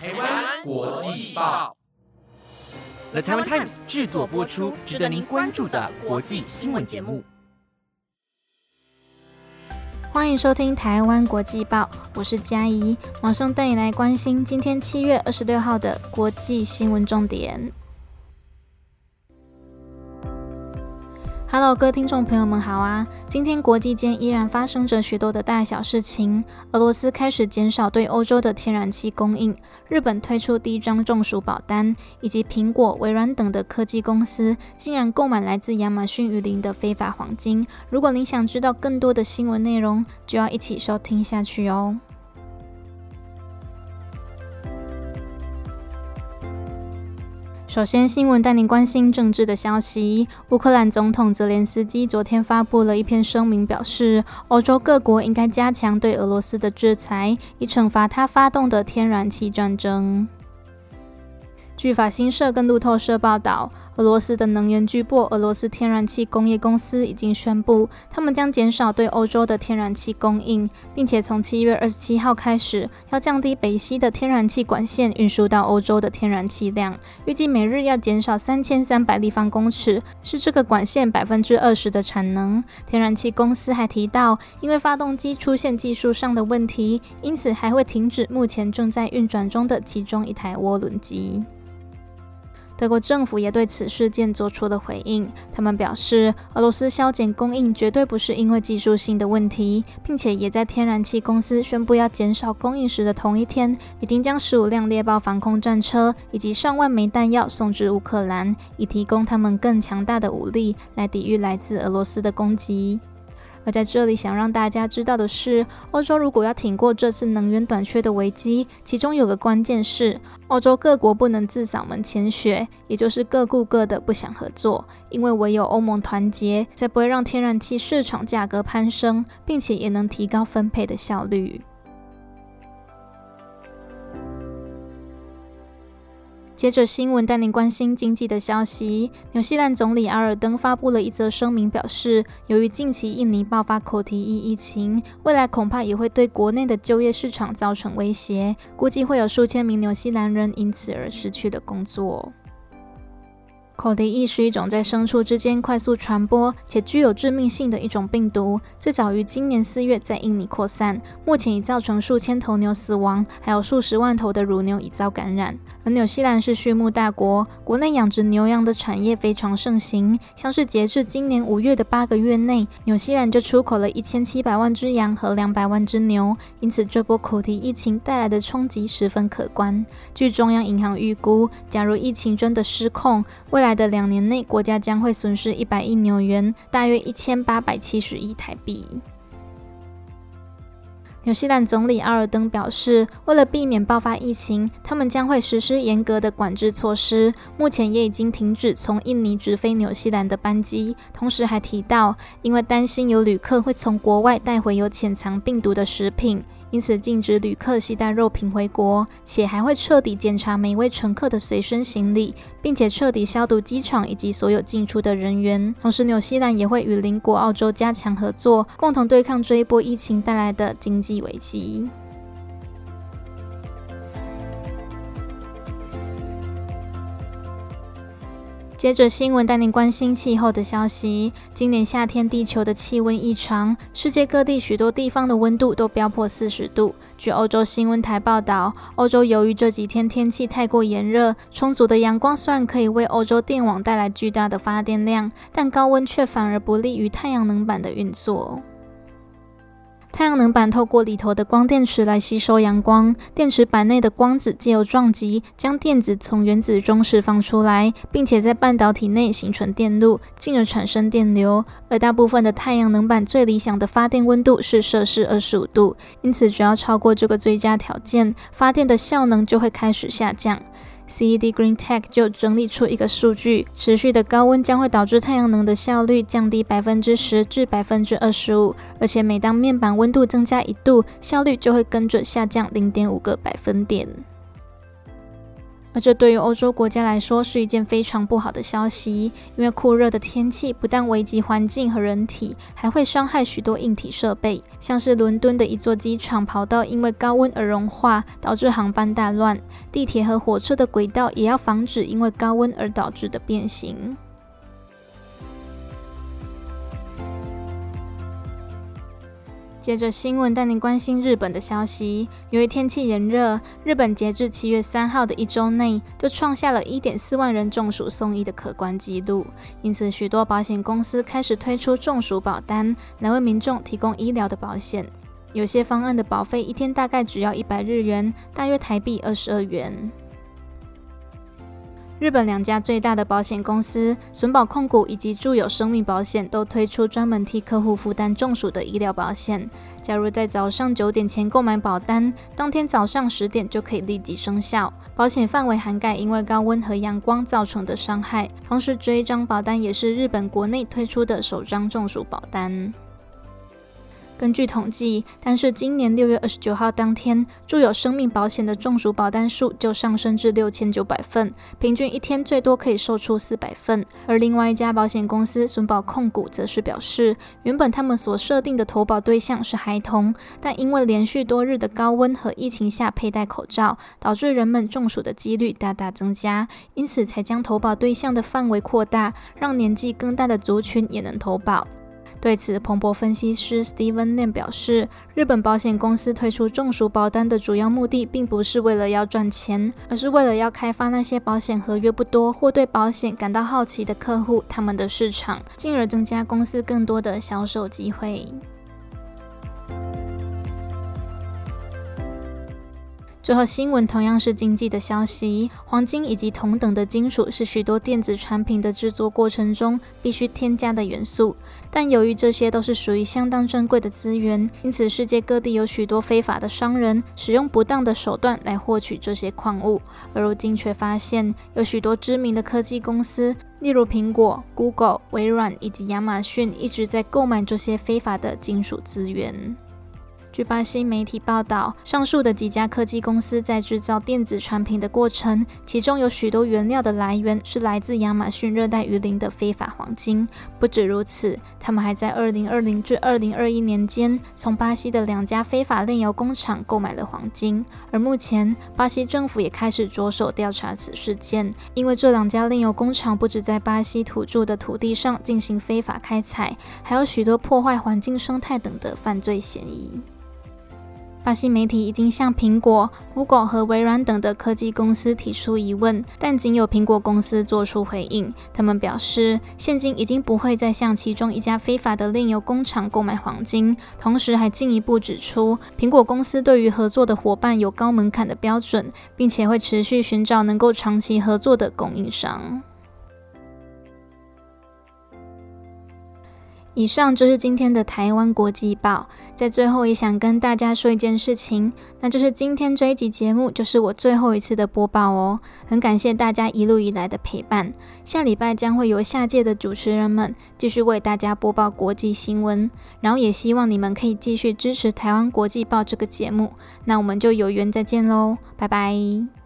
台湾国际报，The Taiwan Times 制作播出，值得您关注的国际新闻节目。欢迎收听台湾国际报，我是嘉怡，马上带你来关心今天七月二十六号的国际新闻重点。Hello，各位听众朋友们好啊！今天国际间依然发生着许多的大小事情。俄罗斯开始减少对欧洲的天然气供应，日本推出第一张中暑保单，以及苹果、微软等的科技公司竟然购买来自亚马逊雨林的非法黄金。如果你想知道更多的新闻内容，就要一起收听下去哦。首先，新闻带您关心政治的消息。乌克兰总统泽连斯基昨天发布了一篇声明，表示欧洲各国应该加强对俄罗斯的制裁，以惩罚他发动的天然气战争。据法新社跟路透社报道，俄罗斯的能源巨擘俄罗斯天然气工业公司已经宣布，他们将减少对欧洲的天然气供应，并且从七月二十七号开始，要降低北溪的天然气管线运输到欧洲的天然气量，预计每日要减少三千三百立方公尺，是这个管线百分之二十的产能。天然气公司还提到，因为发动机出现技术上的问题，因此还会停止目前正在运转中的其中一台涡轮机。德国政府也对此事件做出了回应。他们表示，俄罗斯削减供应绝对不是因为技术性的问题，并且也在天然气公司宣布要减少供应时的同一天，已经将十五辆猎豹防空战车以及上万枚弹药送至乌克兰，以提供他们更强大的武力来抵御来自俄罗斯的攻击。而在这里，想让大家知道的是，欧洲如果要挺过这次能源短缺的危机，其中有个关键是，欧洲各国不能自扫门前雪，也就是各顾各的，不想合作。因为唯有欧盟团结，才不会让天然气市场价格攀升，并且也能提高分配的效率。接着新闻带您关心经济的消息。纽西兰总理阿尔登发布了一则声明，表示，由于近期印尼爆发口蹄疫疫情，未来恐怕也会对国内的就业市场造成威胁，估计会有数千名纽西兰人因此而失去了工作。口蹄疫是一种在牲畜之间快速传播且具有致命性的一种病毒，最早于今年四月在印尼扩散，目前已造成数千头牛死亡，还有数十万头的乳牛已遭感染。而纽西兰是畜牧大国，国内养殖牛羊的产业非常盛行，像是截至今年五月的八个月内，纽西兰就出口了一千七百万只羊和两百万只牛，因此这波口蹄疫情带来的冲击十分可观。据中央银行预估，假如疫情真的失控，未来的两年内，国家将会损失一百亿纽元，大约一千八百七十亿台币。纽西兰总理阿尔登表示，为了避免爆发疫情，他们将会实施严格的管制措施。目前也已经停止从印尼直飞纽西兰的班机。同时还提到，因为担心有旅客会从国外带回有潜藏病毒的食品。因此，禁止旅客携带肉品回国，且还会彻底检查每一位乘客的随身行李，并且彻底消毒机场以及所有进出的人员。同时，纽西兰也会与邻国澳洲加强合作，共同对抗这一波疫情带来的经济危机。接着新闻带您关心气候的消息。今年夏天，地球的气温异常，世界各地许多地方的温度都飙破四十度。据欧洲新闻台报道，欧洲由于这几天天气太过炎热，充足的阳光虽然可以为欧洲电网带来巨大的发电量，但高温却反而不利于太阳能板的运作。太阳能板透过里头的光电池来吸收阳光，电池板内的光子借由撞击，将电子从原子中释放出来，并且在半导体内形成电路，进而产生电流。而大部分的太阳能板最理想的发电温度是摄氏二十五度，因此只要超过这个最佳条件，发电的效能就会开始下降。CED Green Tech 就整理出一个数据：持续的高温将会导致太阳能的效率降低百分之十至百分之二十五，而且每当面板温度增加一度，效率就会跟着下降零点五个百分点。那这对于欧洲国家来说是一件非常不好的消息，因为酷热的天气不但危及环境和人体，还会伤害许多硬体设备，像是伦敦的一座机场跑道因为高温而融化，导致航班大乱；地铁和火车的轨道也要防止因为高温而导致的变形。接着新闻带您关心日本的消息。由于天气炎热，日本截至七月三号的一周内就创下了一点四万人中暑送医的可观记录。因此，许多保险公司开始推出中暑保单，来为民众提供医疗的保险。有些方案的保费一天大概只要一百日元，大约台币二十二元。日本两家最大的保险公司损保控股以及住友生命保险都推出专门替客户负担中暑的医疗保险。假如在早上九点前购买保单，当天早上十点就可以立即生效。保险范围涵盖因为高温和阳光造成的伤害。同时，这一张保单也是日本国内推出的首张中暑保单。根据统计，但是今年六月二十九号当天，住有生命保险的中暑保单数就上升至六千九百份，平均一天最多可以售出四百份。而另外一家保险公司损保控股则是表示，原本他们所设定的投保对象是孩童，但因为连续多日的高温和疫情下佩戴口罩，导致人们中暑的几率大大增加，因此才将投保对象的范围扩大，让年纪更大的族群也能投保。对此，彭博分析师 Steven Lam 表示，日本保险公司推出中暑保单的主要目的，并不是为了要赚钱，而是为了要开发那些保险合约不多或对保险感到好奇的客户他们的市场，进而增加公司更多的销售机会。最后新闻同样是经济的消息，黄金以及同等的金属是许多电子产品的制作过程中必须添加的元素。但由于这些都是属于相当珍贵的资源，因此世界各地有许多非法的商人使用不当的手段来获取这些矿物。而如今却发现有许多知名的科技公司，例如苹果、Google、微软以及亚马逊，一直在购买这些非法的金属资源。据巴西媒体报道，上述的几家科技公司在制造电子产品的过程，其中有许多原料的来源是来自亚马逊热带雨林的非法黄金。不止如此，他们还在2020至2021年间，从巴西的两家非法炼油工厂购买了黄金。而目前，巴西政府也开始着手调查此事件，因为这两家炼油工厂不止在巴西土著的土地上进行非法开采，还有许多破坏环境生态等的犯罪嫌疑。巴西媒体已经向苹果、Google 和微软等的科技公司提出疑问，但仅有苹果公司做出回应。他们表示，现今已经不会再向其中一家非法的炼油工厂购买黄金。同时，还进一步指出，苹果公司对于合作的伙伴有高门槛的标准，并且会持续寻找能够长期合作的供应商。以上就是今天的台湾国际报。在最后，也想跟大家说一件事情，那就是今天这一集节目就是我最后一次的播报哦。很感谢大家一路以来的陪伴。下礼拜将会由下届的主持人们继续为大家播报国际新闻，然后也希望你们可以继续支持台湾国际报这个节目。那我们就有缘再见喽，拜拜。